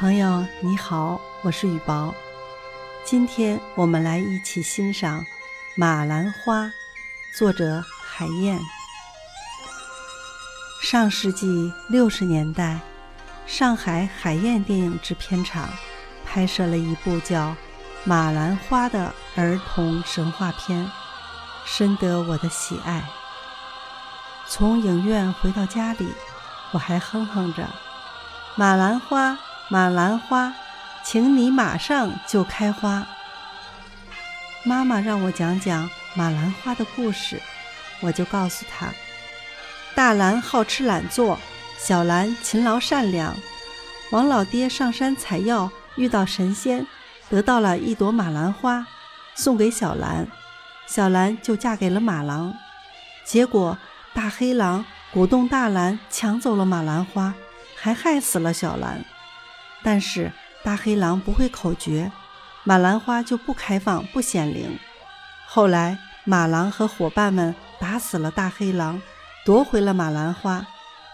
朋友你好，我是雨薄。今天我们来一起欣赏《马兰花》，作者海燕。上世纪六十年代，上海海燕电影制片厂拍摄了一部叫《马兰花》的儿童神话片，深得我的喜爱。从影院回到家里，我还哼哼着《马兰花》。马兰花，请你马上就开花。妈妈让我讲讲马兰花的故事，我就告诉她：大兰好吃懒做，小兰勤劳善良。王老爹上山采药，遇到神仙，得到了一朵马兰花，送给小兰。小兰就嫁给了马郎。结果大黑狼鼓动大兰抢走了马兰花，还害死了小兰。但是大黑狼不会口诀，马兰花就不开放不显灵。后来马郎和伙伴们打死了大黑狼，夺回了马兰花，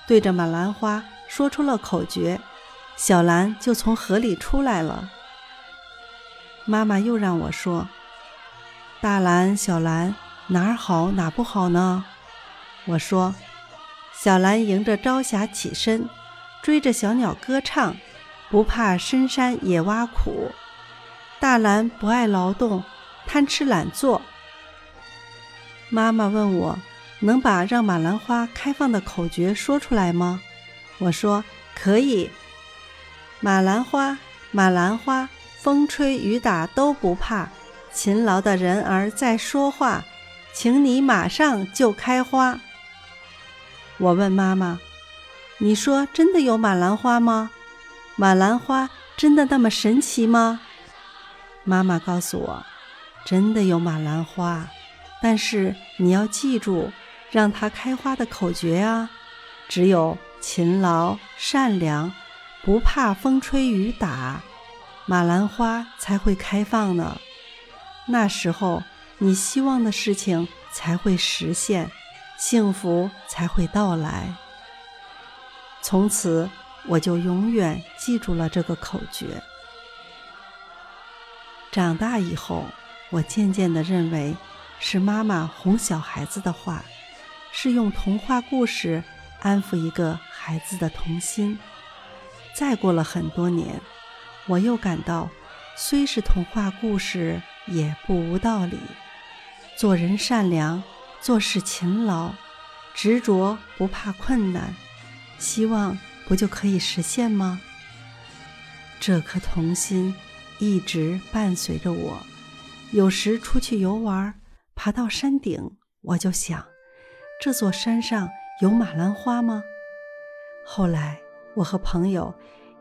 对着马兰花说出了口诀，小兰就从河里出来了。妈妈又让我说：“大兰、小兰哪儿好哪不好呢？”我说：“小兰迎着朝霞起身，追着小鸟歌唱。”不怕深山野挖苦，大兰不爱劳动，贪吃懒做。妈妈问我能把让马兰花开放的口诀说出来吗？我说可以。马兰花，马兰花，风吹雨打都不怕，勤劳的人儿在说话，请你马上就开花。我问妈妈：“你说真的有马兰花吗？”马兰花真的那么神奇吗？妈妈告诉我，真的有马兰花，但是你要记住让它开花的口诀啊！只有勤劳、善良，不怕风吹雨打，马兰花才会开放呢。那时候你希望的事情才会实现，幸福才会到来。从此。我就永远记住了这个口诀。长大以后，我渐渐地认为是妈妈哄小孩子的话，是用童话故事安抚一个孩子的童心。再过了很多年，我又感到，虽是童话故事，也不无道理。做人善良，做事勤劳，执着不怕困难，希望。不就可以实现吗？这颗童心一直伴随着我。有时出去游玩，爬到山顶，我就想：这座山上有马兰花吗？后来我和朋友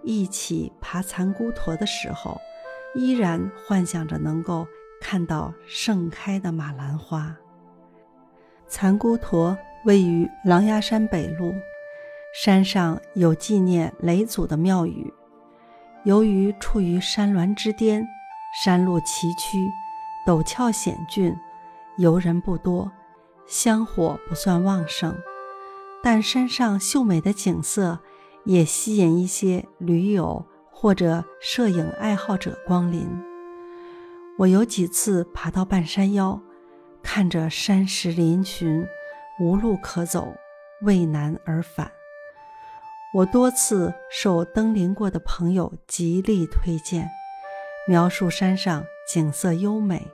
一起爬残孤驼的时候，依然幻想着能够看到盛开的马兰花。残孤驼位于狼牙山北麓。山上有纪念雷祖的庙宇，由于处于山峦之巅，山路崎岖，陡峭险峻，游人不多，香火不算旺盛。但山上秀美的景色也吸引一些驴友或者摄影爱好者光临。我有几次爬到半山腰，看着山石嶙峋，无路可走，畏难而返。我多次受登临过的朋友极力推荐，描述山上景色优美，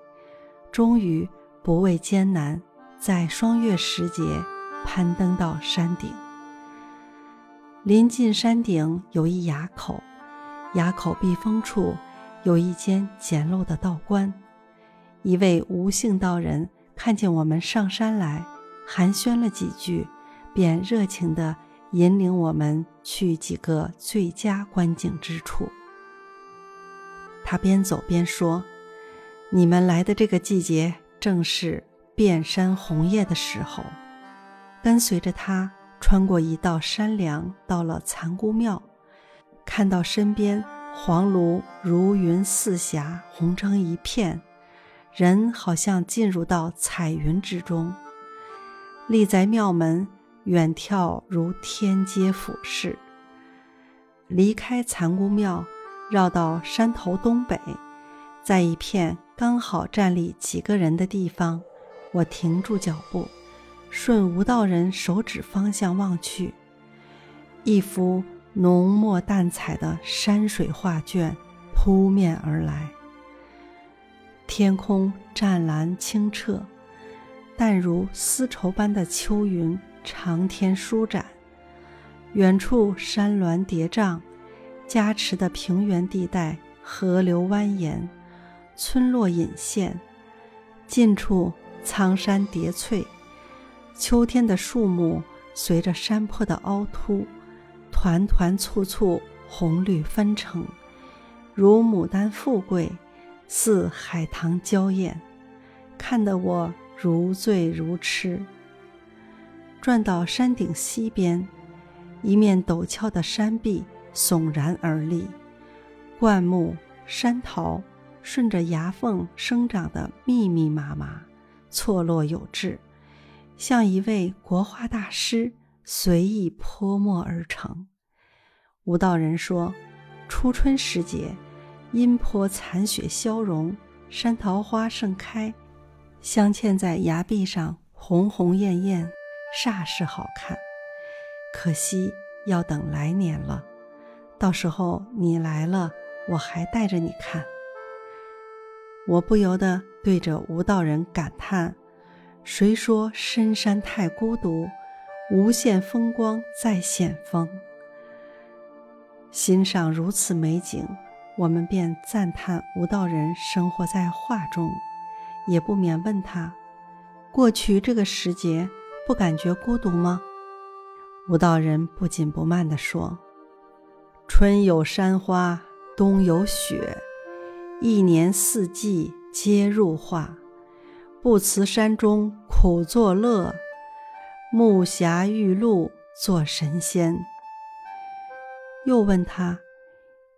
终于不畏艰难，在双月时节攀登到山顶。临近山顶有一垭口，垭口避风处有一间简陋的道观。一位吴姓道人看见我们上山来，寒暄了几句，便热情地。引领我们去几个最佳观景之处。他边走边说：“你们来的这个季节，正是遍山红叶的时候。”跟随着他穿过一道山梁，到了残姑庙，看到身边黄芦如云似霞，红成一片，人好像进入到彩云之中，立在庙门。远眺如天阶俯视。离开残姑庙，绕到山头东北，在一片刚好站立几个人的地方，我停住脚步，顺吴道人手指方向望去，一幅浓墨淡彩的山水画卷扑面而来。天空湛蓝清澈，淡如丝绸般的秋云长天舒展。远处山峦叠嶂，加持的平原地带，河流蜿蜒，村落隐现；近处苍山叠翠，秋天的树木随着山坡的凹凸，团团簇簇，红绿纷呈，如牡丹富贵。似海棠娇艳，看得我如醉如痴。转到山顶西边，一面陡峭的山壁耸然而立，灌木、山桃顺着崖缝生长的密密麻麻，错落有致，像一位国画大师随意泼墨而成。吴道人说：“初春时节。”阴坡残雪消融，山桃花盛开，镶嵌在崖壁上，红红艳艳，煞是好看。可惜要等来年了，到时候你来了，我还带着你看。我不由得对着吴道人感叹：“谁说深山太孤独？无限风光在险峰。”欣赏如此美景。我们便赞叹吴道人生活在画中，也不免问他：过去这个时节不感觉孤独吗？吴道人不紧不慢地说：“春有山花，冬有雪，一年四季皆入画。不辞山中苦作乐，木霞玉露作神仙。”又问他。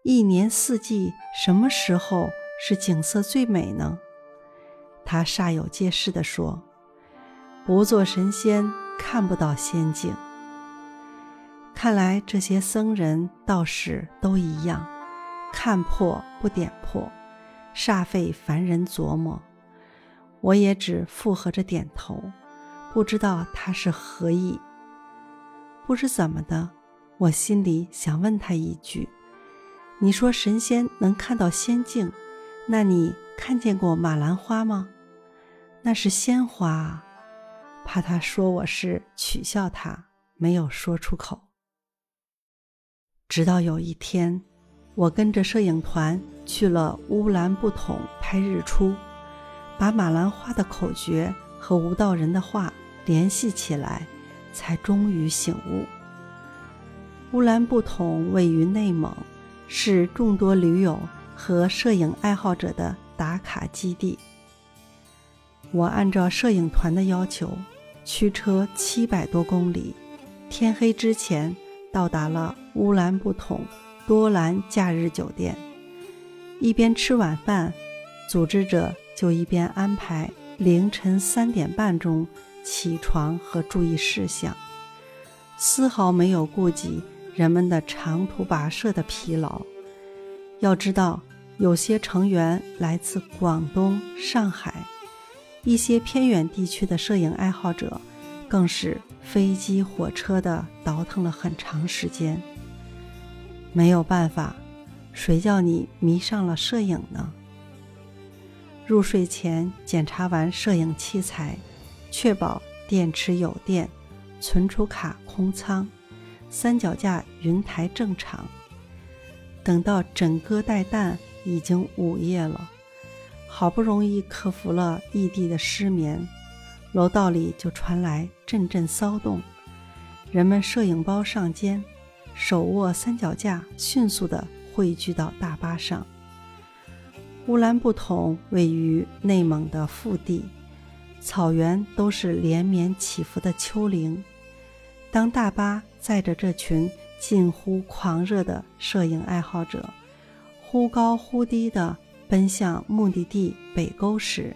一年四季，什么时候是景色最美呢？他煞有介事地说：“不做神仙，看不到仙境。”看来这些僧人道士都一样，看破不点破，煞费凡人琢磨。我也只附和着点头，不知道他是何意。不知怎么的，我心里想问他一句。你说神仙能看到仙境，那你看见过马兰花吗？那是鲜花啊，怕他说我是取笑他，没有说出口。直到有一天，我跟着摄影团去了乌兰布统拍日出，把马兰花的口诀和吴道人的话联系起来，才终于醒悟。乌兰布统位于内蒙。是众多驴友和摄影爱好者的打卡基地。我按照摄影团的要求，驱车七百多公里，天黑之前到达了乌兰布统多兰假日酒店。一边吃晚饭，组织者就一边安排凌晨三点半钟起床和注意事项，丝毫没有顾及。人们的长途跋涉的疲劳，要知道，有些成员来自广东、上海，一些偏远地区的摄影爱好者，更是飞机、火车的倒腾了很长时间。没有办法，谁叫你迷上了摄影呢？入睡前检查完摄影器材，确保电池有电，存储卡空仓。三脚架云台正常。等到枕戈待旦，已经午夜了，好不容易克服了异地的失眠，楼道里就传来阵阵骚动，人们摄影包上肩，手握三脚架，迅速地汇聚到大巴上。乌兰布统位于内蒙的腹地，草原都是连绵起伏的丘陵。当大巴载着这群近乎狂热的摄影爱好者，忽高忽低的奔向目的地北沟时，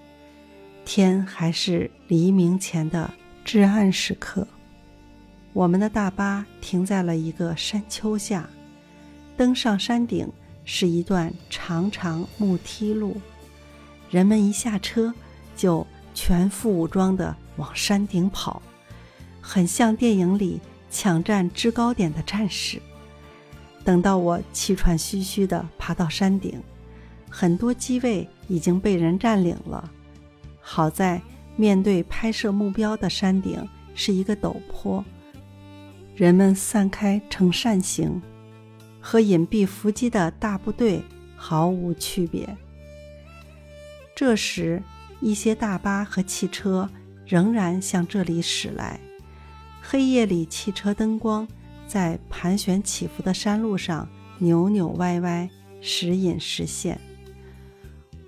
天还是黎明前的至暗时刻。我们的大巴停在了一个山丘下，登上山顶是一段长长木梯路，人们一下车就全副武装地往山顶跑，很像电影里抢占制高点的战士。等到我气喘吁吁地爬到山顶，很多机位已经被人占领了。好在面对拍摄目标的山顶是一个陡坡，人们散开成扇形。和隐蔽伏击的大部队毫无区别。这时，一些大巴和汽车仍然向这里驶来。黑夜里，汽车灯光在盘旋起伏的山路上扭扭歪歪，时隐时现。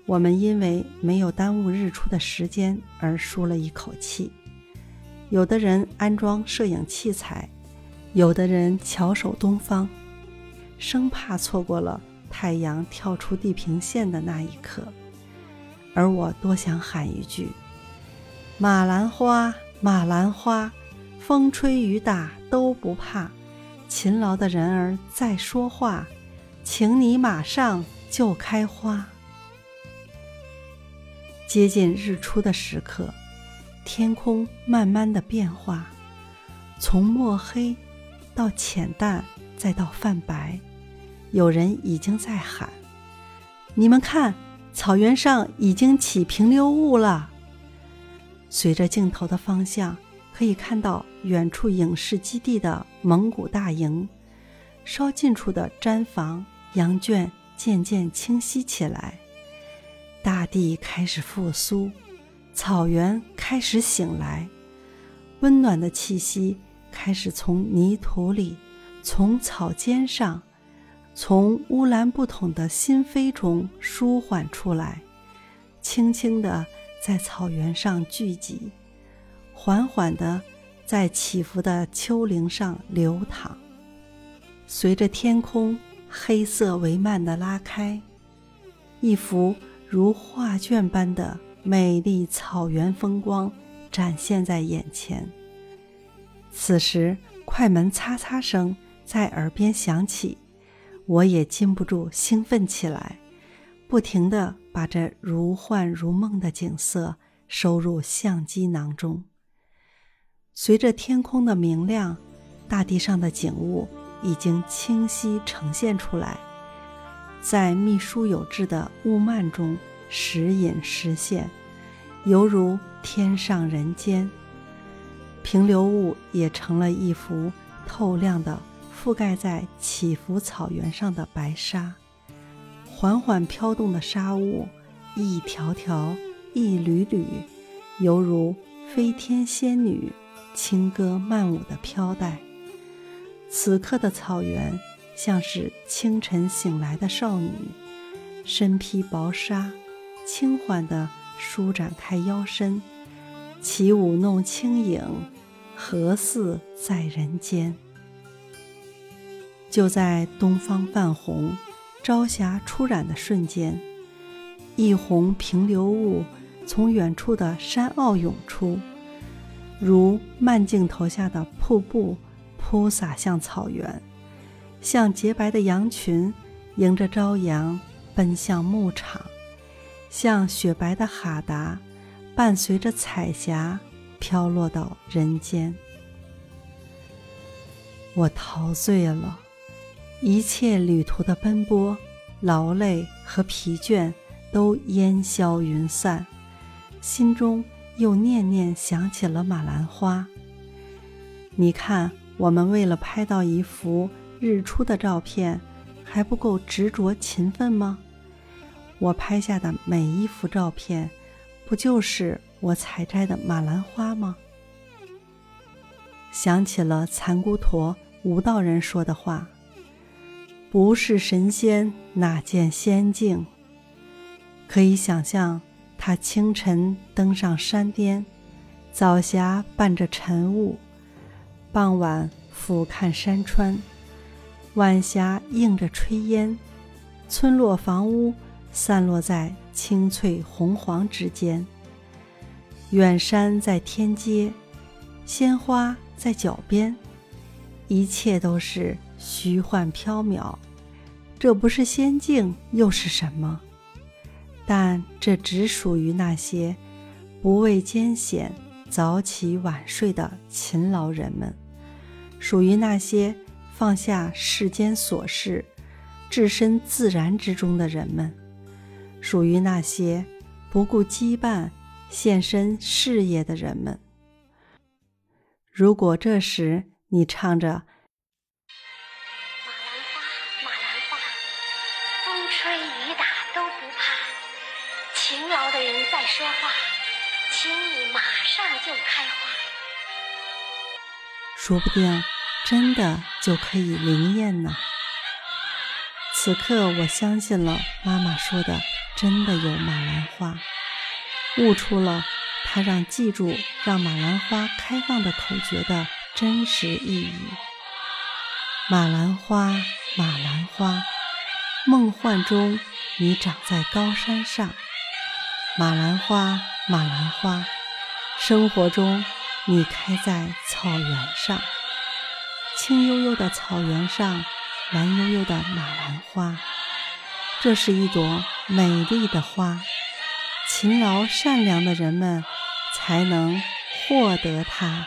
我们因为没有耽误日出的时间而舒了一口气。有的人安装摄影器材，有的人翘首东方。生怕错过了太阳跳出地平线的那一刻，而我多想喊一句：“马兰花，马兰花，风吹雨打都不怕，勤劳的人儿在说话，请你马上就开花。”接近日出的时刻，天空慢慢的变化，从墨黑到浅淡，再到泛白。有人已经在喊：“你们看，草原上已经起平流雾了。”随着镜头的方向，可以看到远处影视基地的蒙古大营，稍近处的毡房、羊圈渐渐清晰起来。大地开始复苏，草原开始醒来，温暖的气息开始从泥土里，从草尖上。从乌兰布统的心扉中舒缓出来，轻轻地在草原上聚集，缓缓地在起伏的丘陵上流淌。随着天空黑色帷幔的拉开，一幅如画卷般的美丽草原风光展现在眼前。此时，快门擦擦声在耳边响起。我也禁不住兴奋起来，不停地把这如幻如梦的景色收入相机囊中。随着天空的明亮，大地上的景物已经清晰呈现出来，在密疏有致的雾幔中时隐时现，犹如天上人间。平流雾也成了一幅透亮的。覆盖在起伏草原上的白沙，缓缓飘动的沙雾，一条条、一缕缕，犹如飞天仙女轻歌曼舞的飘带。此刻的草原，像是清晨醒来的少女，身披薄纱，轻缓地舒展开腰身，起舞弄轻影，何似在人间？就在东方泛红、朝霞初染的瞬间，一泓平流雾从远处的山坳涌出，如慢镜头下的瀑布铺洒向草原，像洁白的羊群迎着朝阳奔向牧场，像雪白的哈达伴随着彩霞飘落到人间。我陶醉了。一切旅途的奔波、劳累和疲倦都烟消云散，心中又念念想起了马兰花。你看，我们为了拍到一幅日出的照片，还不够执着勤奋吗？我拍下的每一幅照片，不就是我采摘的马兰花吗？想起了残孤陀吴道人说的话。不是神仙哪见仙境？可以想象，他清晨登上山巅，早霞伴着晨雾，傍晚俯瞰山川，晚霞映着炊烟，村落房屋散落在青翠红黄之间，远山在天阶，鲜花在脚边，一切都是。虚幻缥缈，这不是仙境又是什么？但这只属于那些不畏艰险、早起晚睡的勤劳人们，属于那些放下世间琐事、置身自然之中的人们，属于那些不顾羁绊、献身事业的人们。如果这时你唱着。吹雨打都不怕，勤劳的人在说话，请你马上就开花。说不定真的就可以灵验呢。此刻我相信了妈妈说的，真的有马兰花，悟出了她让记住让马兰花开放的口诀的真实意义。马兰花，马兰花。梦幻中，你长在高山上，马兰花，马兰花；生活中，你开在草原上，青幽幽的草原上，蓝幽幽的马兰花。这是一朵美丽的花，勤劳善良的人们才能获得它。